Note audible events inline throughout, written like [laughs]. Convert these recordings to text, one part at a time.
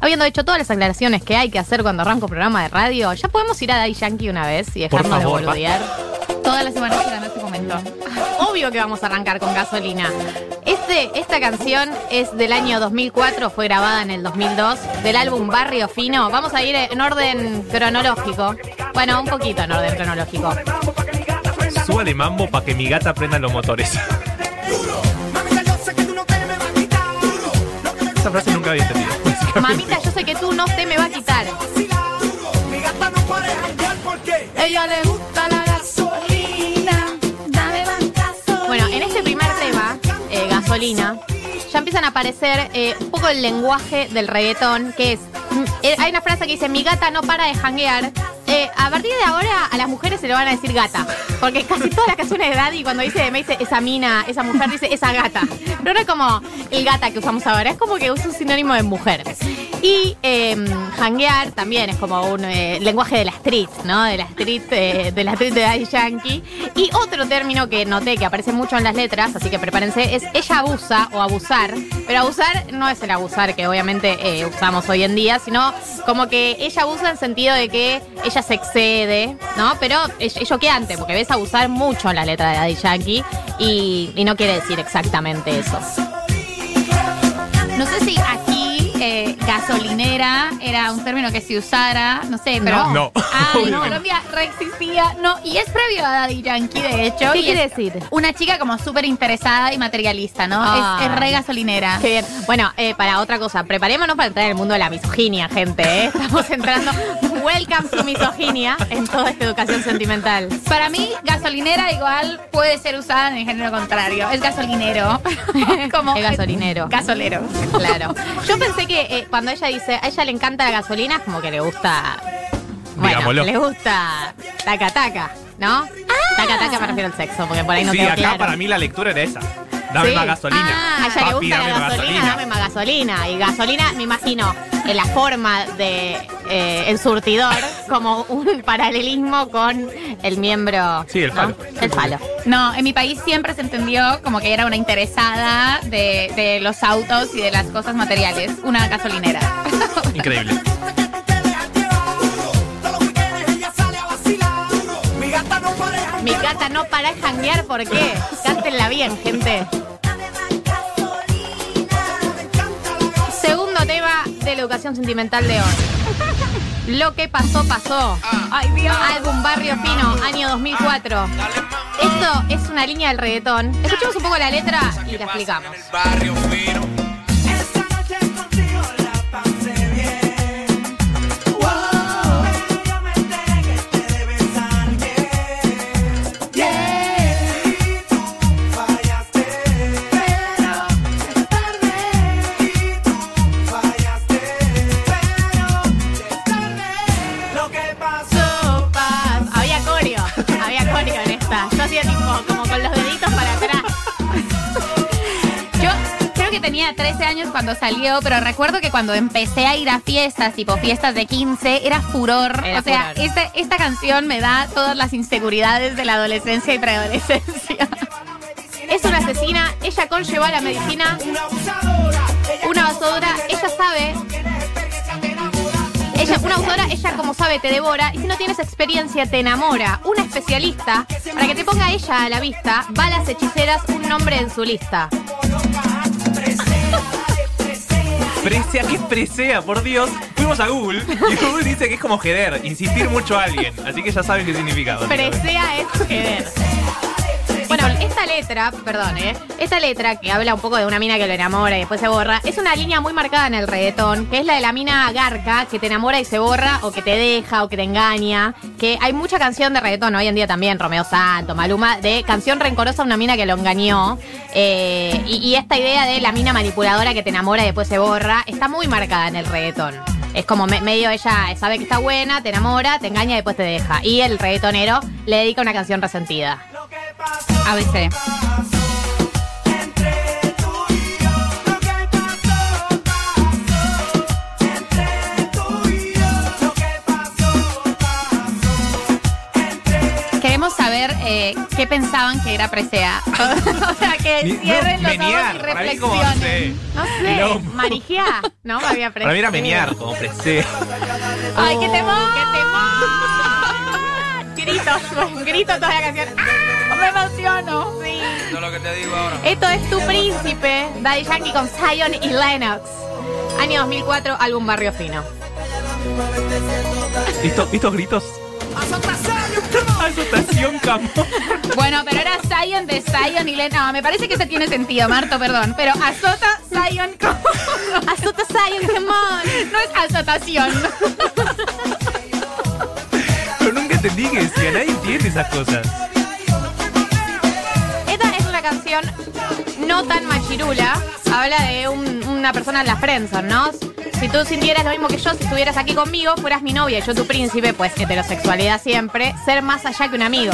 habiendo hecho todas las aclaraciones que hay que hacer cuando arranco un programa de radio, ya podemos ir a Daddy Yankee una vez y dejarnos de boludear. Todas las semanas esperando este momento. Obvio que vamos a arrancar con gasolina. Este, esta canción es del año 2004, fue grabada en el 2002, del álbum Barrio Fino. Vamos a ir en orden cronológico. Bueno, un poquito en orden cronológico. Súbale mambo para que mi gata prenda los motores. Esa frase nunca había entendido. [laughs] Mamita, yo sé que tú no te me va a quitar. Ella le gusta la gasolina. Dame bancazo. Bueno, en este primer tema, eh, gasolina, ya empiezan a aparecer eh, un poco el lenguaje del reggaetón, que es, mm, eh, hay una frase que dice, mi gata no para de janguear. Eh, a partir de ahora a las mujeres se le van a decir gata, porque casi todas las canciones de Daddy cuando dice, me dice esa mina, esa mujer dice esa gata. Pero no es como el gata que usamos ahora, es como que usa un sinónimo de mujer. Y eh, janguear también es como un eh, lenguaje de la street, ¿no? De la street, eh, de la street de Daddy Yankee. Y otro término que noté que aparece mucho en las letras, así que prepárense, es ella abusa o abusar. Pero abusar no es el abusar que obviamente eh, usamos hoy en día, sino como que ella abusa en sentido de que ella se excede, ¿no? Pero es, es choqueante, porque ves abusar mucho en la letra de Daddy Yankee y no quiere decir exactamente eso. No sé si aquí eh, gasolinera era un término que se usara, no sé, pero. No. No. Ah, no. Colombia reexistía. No, y es previo a Daddy Yankee, de hecho. ¿Qué y quiere es decir? Una chica como súper interesada y materialista, ¿no? Ah. Es, es re gasolinera. Qué bien. Bueno, eh, para otra cosa, preparémonos para entrar en el mundo de la misoginia, gente. ¿eh? [laughs] Estamos entrando. Welcome to misoginia en toda esta educación sentimental. Para mí, gasolinera igual puede ser usada en el género contrario. Es gasolinero. [laughs] como Es gasolinero. Gasolero. Claro. Yo pensé que eh, cuando ella dice, a ella le encanta la gasolina, es como que le gusta. Bueno, Digámoslo. le gusta taca taca, ¿no? Taca taca me refiero al sexo, porque por ahí no sí, quedó acá claro. para mí la lectura era esa. Dame Sí. más gasolina. Ah, A ella le Papi, gusta dame la más gasolina, dame más gasolina. Y gasolina, me imagino, en la forma de eh, el surtidor, como un [laughs] paralelismo con el miembro. Sí, el ¿no? falo. El falo. No, en mi país siempre se entendió como que era una interesada de, de los autos y de las cosas materiales. Una gasolinera. [laughs] Increíble. Mi gata no para de janguear, ¿por qué? Cántenla bien, gente. Tema de la educación sentimental de hoy. [laughs] Lo que pasó, pasó. Ay, Dios. Álbum Barrio Fino, año 2004. Esto es una línea del reggaetón. Escuchemos un poco la letra y la explicamos. Tenía 13 años cuando salió, pero recuerdo que cuando empecé a ir a fiestas, tipo fiestas de 15, era furor. Era o sea, furor. Esta, esta canción me da todas las inseguridades de la adolescencia y preadolescencia. [laughs] Es una asesina, ella conlleva la medicina, una abusadora, ella sabe. Ella, una autora, ella como sabe te devora y si no tienes experiencia te enamora. Una especialista, para que te ponga ella a la vista, balas hechiceras, un nombre en su lista. Presea, ¿qué es presea? Por Dios. Fuimos a Google y Google dice que es como jeder, insistir mucho a alguien. Así que ya saben qué significa. Presea es querer. Bueno, esta letra, perdón, ¿eh? Esta letra que habla un poco de una mina que lo enamora y después se borra, es una línea muy marcada en el reggaetón, que es la de la mina garca que te enamora y se borra, o que te deja, o que te engaña. Que hay mucha canción de reggaetón hoy en día también, Romeo Santo, Maluma, de canción rencorosa a una mina que lo engañó. Eh, y, y esta idea de la mina manipuladora que te enamora y después se borra, está muy marcada en el reggaetón. Es como me- medio ella sabe que está buena, te enamora, te engaña y después te deja. Y el reggaetonero le dedica una canción resentida. ABC. Queremos saber eh, qué pensaban que era presea. [laughs] o sea, que cierren no, los menear, ojos y no reflexionen. sé. No sé. Marigia, ¿no? [laughs] Había Para mí era menear, como presea. Ay, qué temor. ¡Qué temor! [laughs] Gritos, grito toda la canción. ¡Ah! Me emociono. Sí. Eso es lo que te digo ahora. Esto es Tu Príncipe, Daddy Yankee con Zion y Lennox. Año 2004, álbum Barrio Fino. ¿Estos, estos gritos? Azotación, camón. [laughs] Bueno, pero era Zion de Zion y Lena. No, me parece que ese tiene sentido, Marto, perdón. Pero azota Zion como. [laughs] Azota Zion, come on. No es azotación. Pero nunca entendí que decía, nadie entiende esas cosas. Canción no tan machirula. Habla de un- una persona en la friendzone, ¿no? Si tú sintieras lo mismo que yo, si estuvieras aquí conmigo, fueras mi novia y yo tu príncipe, pues heterosexualidad siempre, ser más allá que un amigo.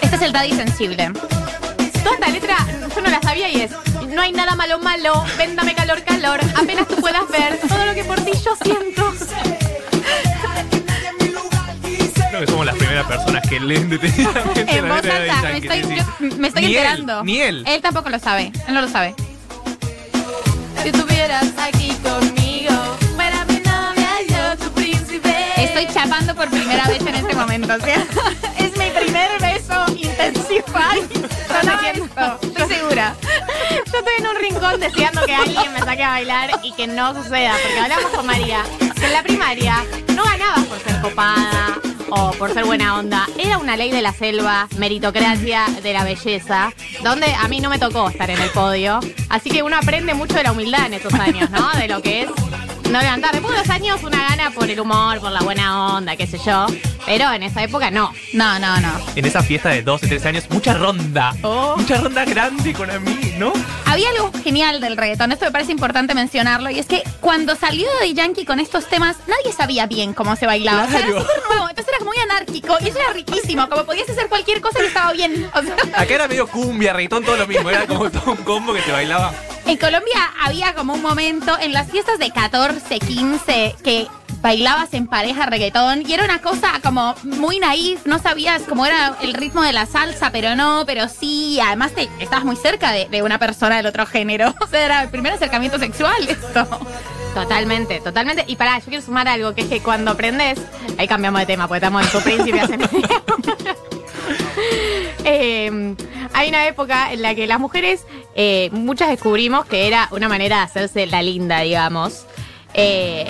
Este es el daddy sensible. Toda esta letra yo no la sabía y es, no hay nada malo malo, véndame calor calor, apenas tú puedas ver todo lo que por ti yo siento. Creo que somos las primeras personas que leen detenidamente En la voz letra de alta, Daddy me Yankee, estoy, sí, sí. yo- me estoy Ni él, enterando. ni él. Él tampoco lo sabe. Él no lo sabe. Si estuvieras aquí conmigo, fuera mi novia, yo tu príncipe. Estoy chapando por primera vez en este momento. O sea, [laughs] es mi primer beso intensify. Esto. Estoy segura. Yo estoy en un rincón deseando que alguien me saque a bailar y que no suceda, porque hablamos con María, que en la primaria no ganabas por ser copada o por ser buena onda. Era una ley de la selva, meritocracia de la belleza, donde a mí no me tocó estar en el podio. Así que uno aprende mucho de la humildad en esos años, ¿no? De lo que es no levantar. Después de los años una gana por el humor, por la buena onda, qué sé yo. Pero en esa época no. No, no, no. En esa fiesta de 12, 13 años, mucha ronda. Oh. Mucha ronda grande con a mí, ¿no? Había algo genial del reggaetón, esto me parece importante mencionarlo, y es que cuando salió de Yankee con estos temas, nadie sabía bien cómo se bailaba. O sea, era Claro. súper nuevo, entonces era como muy anárquico, y eso era riquísimo, como podías hacer cualquier cosa y estaba bien. O sea, Acá era medio cumbia, reggaetón, todo lo mismo. Era como todo un combo que se bailaba. En Colombia había como un momento en las fiestas de 14, 15, que bailabas en pareja reggaetón y era una cosa como muy naif, no sabías cómo era el ritmo de la salsa, pero no, pero sí, además te estabas muy cerca de, de una persona del otro género, [laughs] o sea, era el primer acercamiento sexual esto. Totalmente, totalmente. Y pará, yo quiero sumar algo, que es que cuando aprendes, ahí cambiamos de tema, porque estamos en tu príncipe hace media hora. [laughs] Eh, hay una época en la que las mujeres, eh, muchas descubrimos que era una manera de hacerse la linda, digamos. Eh,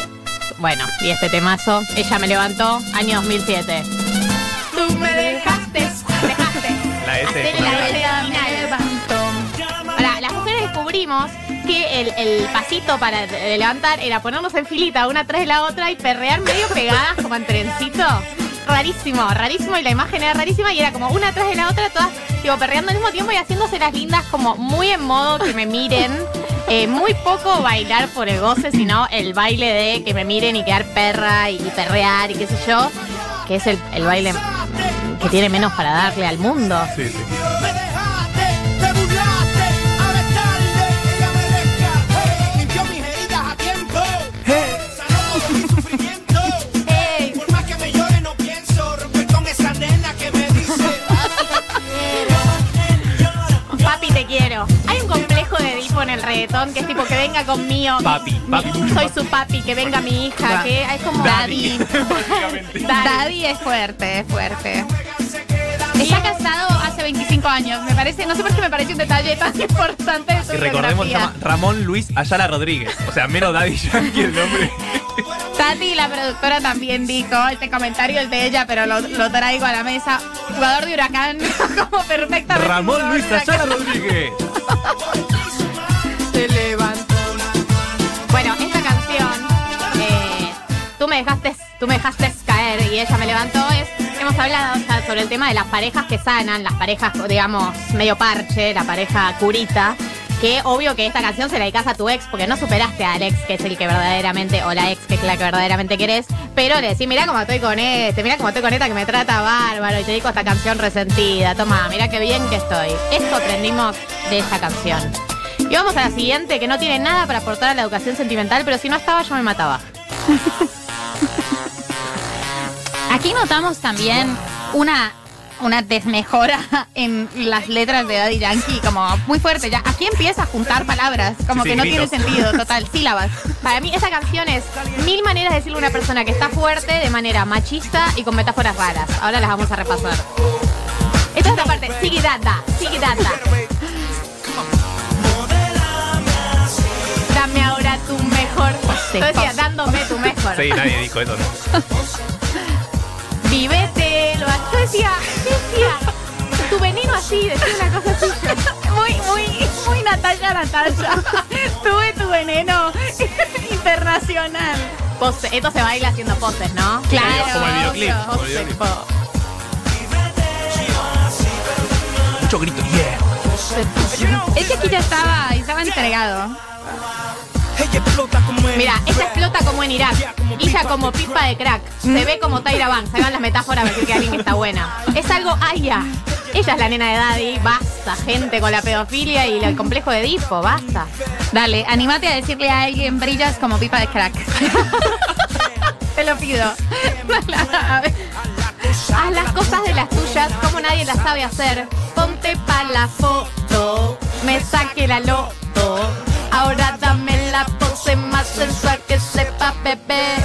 bueno, y este temazo, ella me levantó, año 2007. Tú me dejaste, dejaste. La S. el, pasito para levantar era ponernos en filita una tras de la otra y perrear medio pegadas como en trencito. Rarísimo, rarísimo y la imagen era rarísima y era como una tras de la otra, todas tipo perreando al mismo tiempo y haciéndose las lindas como muy en modo que me miren. Eh, muy poco bailar por el goce, sino el baile de que me miren y quedar perra y, perrear y qué sé yo, que es el, baile que tiene menos para darle al mundo. Reggaetón que es tipo que venga conmigo. Papi, Soy papi. su papi, que venga mi hija, que es como Daddy. [laughs] Daddy. Daddy es fuerte, es fuerte. Está casado hace 25 años, me parece, no sé por qué me parece un detalle tan [laughs] importante de su Y recordemos, se biografía. llama Ramón Luis Ayala Rodríguez. O sea, menos Daddy Yankee el nombre. [laughs] Tati, la productora, también dijo este comentario es de ella, pero lo, lo traigo a la mesa. Jugador de Huracán, como perfectamente. Ramón Luis. Ayala Rodríguez. Levantó. Bueno, esta canción, eh, tú me dejaste, tú me dejaste caer y ella me levantó. Es, hemos hablado sobre el tema de las parejas que sanan, las parejas, digamos, medio parche, la pareja curita. Que obvio que esta canción se la dedicas a tu ex porque no superaste al ex que es el que verdaderamente, o la ex que es la que verdaderamente querés, pero le decís, mira cómo estoy con este, mira cómo estoy con esta que me trata bárbaro y te dedico esta canción resentida, toma, mira qué bien que estoy. Esto aprendimos de esta canción. Y vamos a la siguiente, que no tiene nada para aportar a la educación sentimental, pero si no estaba yo me mataba. [laughs] Aquí notamos también una una desmejora en las letras de Daddy Yankee, como muy fuerte. Ya aquí empieza a juntar palabras, como Sí, que no gritos. tiene sentido, [laughs] total, sílabas. Para mí esa canción es mil maneras de decirle a una persona que está fuerte de manera machista y con metáforas raras. Ahora las vamos a repasar. Esta es la parte, sigue data, sigue data. Dame ahora tu mejor. Yo decía, dándome tu mejor. Sí, nadie dijo eso, [laughs] ¿no? Yo decía, yo decía, tu veneno así, decía una cosa así. yo. [laughs] Muy, muy, muy Natalia, Natalia. [laughs] Tuve tu veneno internacional. Pose- esto se baila haciendo poses, ¿no? Claro. Como el videoclip. como el Pose, videoclip. po- Mucho grito, yeah. Es que aquí ya estaba, estaba entregado. Mira, ella explota como en Irak. Ella como pipa de crack. Se ve como Tyra Banks. Ahí van las metáforas para decir que alguien está buena. Es algo Aya. Ella es la nena de Daddy. Basta, gente con la pedofilia y el complejo de Edipo. Basta. Dale, anímate a decirle a alguien brillas como pipa de crack. [laughs] Te lo pido. [laughs] A ver. Haz las cosas de las tuyas como nadie las sabe hacer. Ponte pa' la foto. Me saque la loto. Ahora dame la pose más sensual que sepa bebé.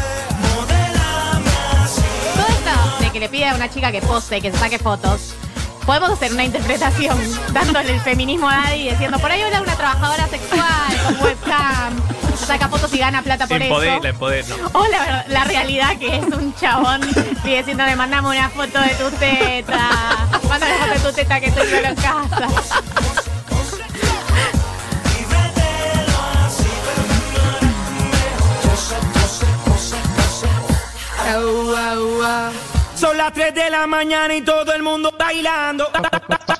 Todo esto de que le pide a una chica que pose, que se saque fotos. Podemos hacer una interpretación [laughs] dándole el feminismo a y diciendo, por ahí habla una trabajadora sexual con webcam, saca fotos y gana plata por Empoder, eso. la empoder, no. O la, realidad que es un chabón sigue diciendo, me mandame una foto de tu teta. Mándame una foto de tu teta que estoy solo en casa. Son las 3 de la mañana y todo el mundo bailando,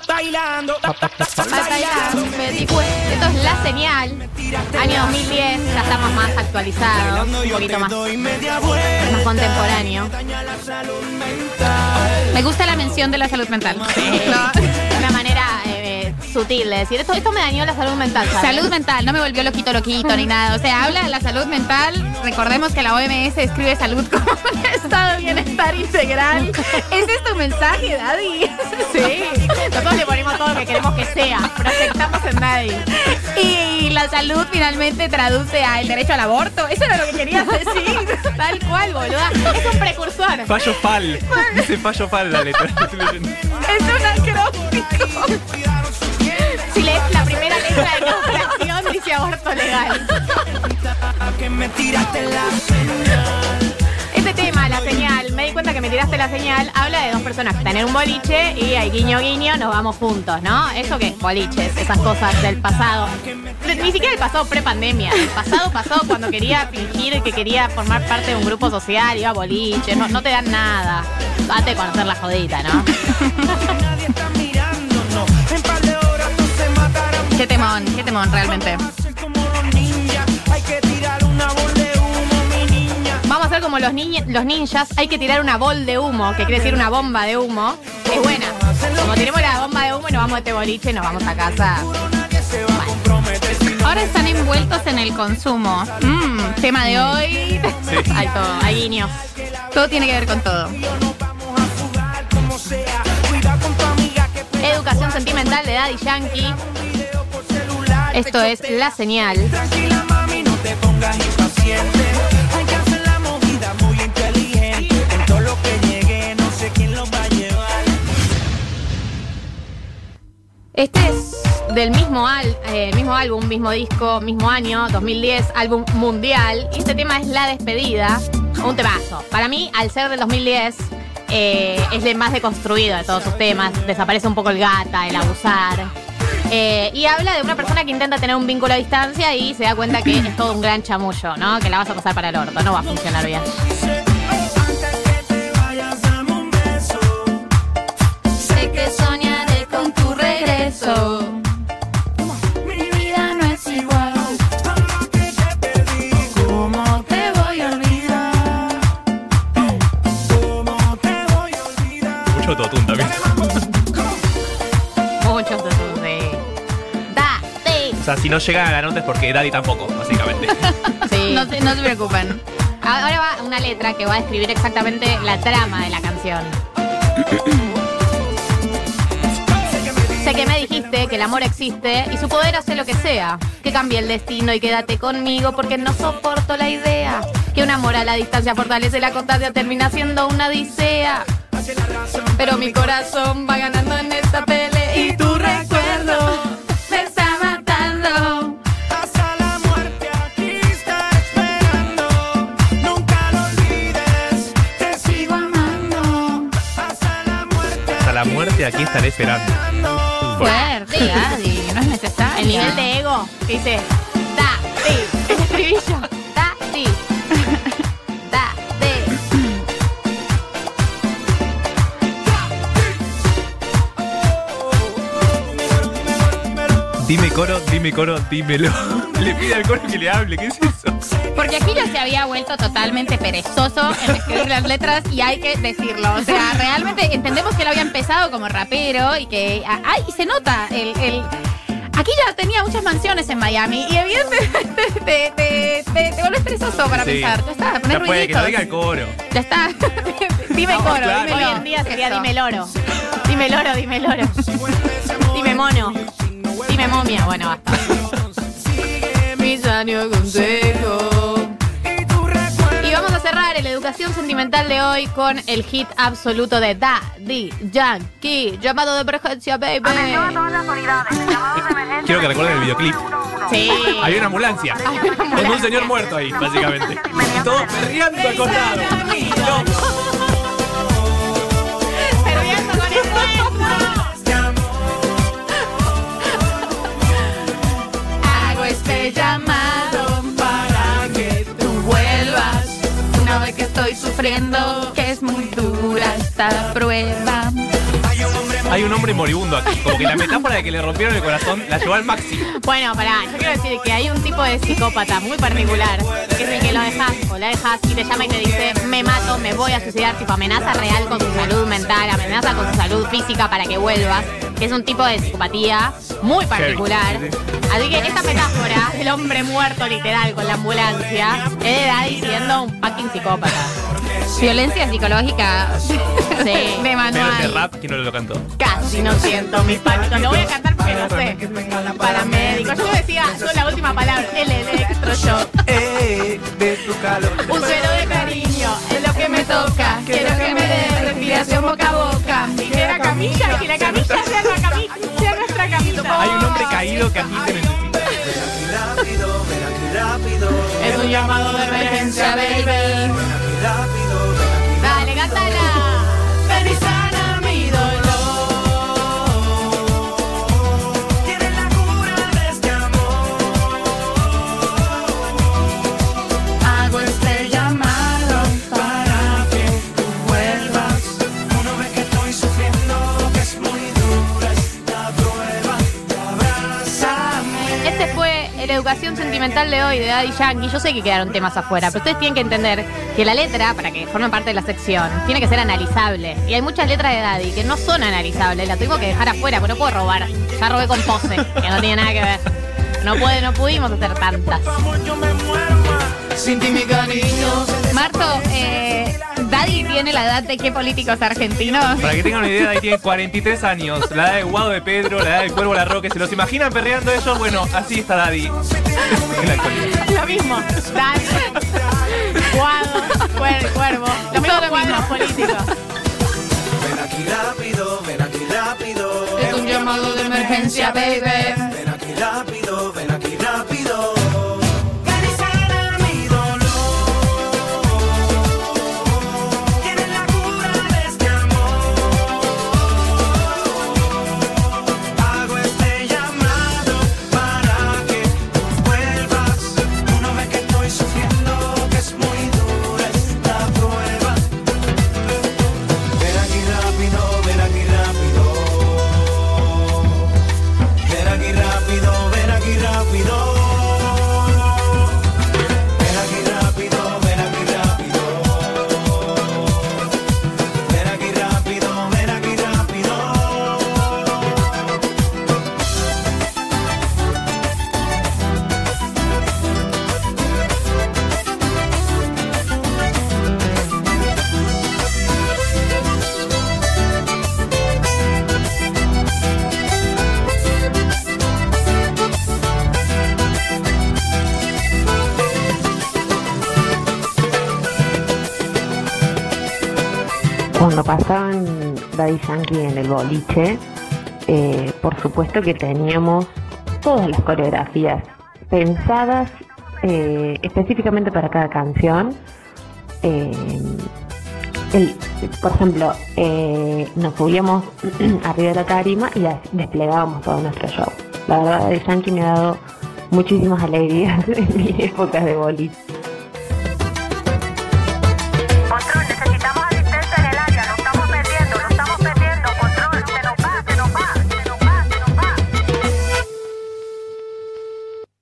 bailando, bailando. Esto es La Señal, año 2010, ya estamos más actualizados, un poquito más, más contemporáneo. Me gusta la mención de la salud mental. Manera sutil de decir, esto, esto me dañó la salud mental. ¿sabes? Salud mental, no me volvió loquito, loquito ni nada. O sea, habla de la salud mental. Recordemos que la OMS describe salud [laughs] como un estado de bienestar integral. Ese es tu mensaje, Daddy. Sí, nosotros le ponemos todo lo que queremos que sea, proyectamos en nadie. Y la salud finalmente traduce a el derecho al aborto. Eso era lo que querías decir. Tal cual, boluda. Es un precursor. Fallo fal. Dice fallo fal la letra. Es un acróstico. La letra de dice aborto legal. Este tema, la señal, me di cuenta que me tiraste la señal, habla de dos personas que están en un boliche y hay guiño guiño, nos vamos juntos, ¿no? ¿Eso qué? Boliches, esas cosas del pasado. Ni siquiera el pasado pre-pandemia. El pasado pasado cuando quería fingir que quería formar parte de un grupo social, iba a boliche, no, no te dan nada. Date a conocer la jodita, ¿no? [laughs] [laughs] Qué temón, qué temón, realmente. Vamos a hacer como los, niña- los ninjas, hay que tirar una bol de humo, que quiere decir una bomba de humo. Es buena. Como tiremos la bomba de humo y nos vamos a este boliche y nos vamos a casa. Ahora están envueltos en el consumo. Mm, tema de hoy. Sí. [laughs] Hay todo, hay guiños. Todo tiene que ver con todo. Educación sentimental de Daddy Yankee. Esto es La Señal. Tranquila mami, no te pongas impaciente. Hay que hacer la movida muy inteligente. En todo lo que llegue, no sé quién lo va a llevar. Este es del mismo, al, eh, mismo álbum, mismo disco, mismo año, 2010, álbum mundial. Y este tema es La Despedida, un temazo. Para mí, al ser del 2010, eh, es el más deconstruido de todos sus temas. Desaparece un poco el gata, el abusar. Eh, y habla de una persona que intenta tener un vínculo a distancia y se da cuenta que es todo un gran chamullo, ¿no? Que la vas a pasar para el orto, no va a funcionar bien. Sea, si no llegan a la nota es porque Daddy tampoco, básicamente. [laughs] Sí. No se, no se preocupen. Ahora va una letra que va a describir exactamente la trama de la canción. [clears throat] Sé que me dijiste que el amor existe y su poder hace lo que sea. Que cambie el destino y quédate conmigo porque no soporto la idea. Que un amor a la distancia fortalece la constancia, termina siendo una odisea. Pero mi corazón va ganando en esta pelea y tu recuerdo Muerte aquí estaré esperando. Fuerte, Daddy, no es necesario. El nivel de ego que dice da, di, [laughs] el estribillo, da, di, da, di. Dime coro, dime coro, dímelo. [laughs] Le pide al coro que le hable, ¿qué es eso? Porque aquí ya se había vuelto totalmente perezoso en escribir las letras y hay que decirlo. O sea, realmente entendemos que él había empezado como rapero y que. ¡Ay! Se nota el. el- Aquí ya tenía muchas mansiones en Miami y evidentemente [laughs] te, te, te, te vuelves perezoso para Sí. pensar. Ya está, poner Ya puede, que lo diga el coro. Ya está. [laughs] Dime No, coro, claro. dímelo. Hoy en día sería Eso. dime loro. Dime loro, dime loro. Dime mono. Dime momia. Bueno, basta. Mis años a el Educación Sentimental de hoy con el hit absoluto de Daddy Yankee, llamado de emergencia, baby. Quiero que recuerden el videoclip. Sí. Hay una ambulancia. Con un señor muerto ahí, básicamente. Y todos perreando acostado. No. Perdiendo con el Hago este llamado que es muy dura esta prueba. Hay un hombre moribundo aquí. Como que la metáfora de que le rompieron el corazón la llevó al máximo. Bueno, pará, yo quiero decir que hay un tipo de psicópata muy particular, que es el que lo dejas o la dejas y te llama y te dice, me mato, me voy a suicidar, tipo amenaza real con su salud mental, amenaza con su salud física para que vuelvas, que es un tipo de psicopatía muy particular. Sí, sí, Así que esta metáfora del hombre muerto literal con la ambulancia es de Daddy siendo un fucking psicópata. Violencia psicológica Sí. [laughs] de Pero este manual. rap, ¿quién no lo cantó? Casi no siento mis pánicos. Lo voy a cantar porque no sé. Paramédico. Yo decía, yo la última palabra, el electroshock. Eh, de tu calor. Un suelo de cariño es lo que me toca. Quiero que me dé respiración boca a boca. Y que la camilla, y que la camilla sea, la camilla, sea nuestra camilla. Hay un hombre caído que aquí te necesita. Rápido, ven aquí rápido. Es un llamado de emergencia, baby. Dale, cántala. Educación sentimental de hoy de Daddy Yankee. Yo sé que quedaron temas afuera, pero ustedes tienen que entender que la letra, para que forme parte de la sección, tiene que ser analizable. Y hay muchas letras de Daddy que no son analizables. Las tengo que dejar afuera, pero no puedo robar. Ya robé con pose, que no tiene nada que ver. No puede, no pudimos hacer tantas. Marto, eh, Daddy tiene la edad de qué políticos argentinos. Para que tengan una idea, ahí tiene 43 años. La edad de Guado de Pedro, la edad del Cuervo Larroque. ¿Se los imaginan perreando ellos? Bueno, así está Daddy. Lo mismo. Daddy, Guado, cuer- Cuervo. Lo mismo Todo lo cuadros políticos. Ven aquí rápido, ven aquí rápido. Es un llamado de emergencia, baby. Cuando pasaban Daddy Yankee en el boliche, eh, por supuesto que teníamos todas las coreografías pensadas eh, específicamente para cada canción. Eh, por ejemplo, nos subíamos [clears throat] arriba de la tarima y desplegábamos todo nuestro show. La verdad, Daddy Yankee me ha dado muchísimas alegrías [laughs] en mi época de boliche.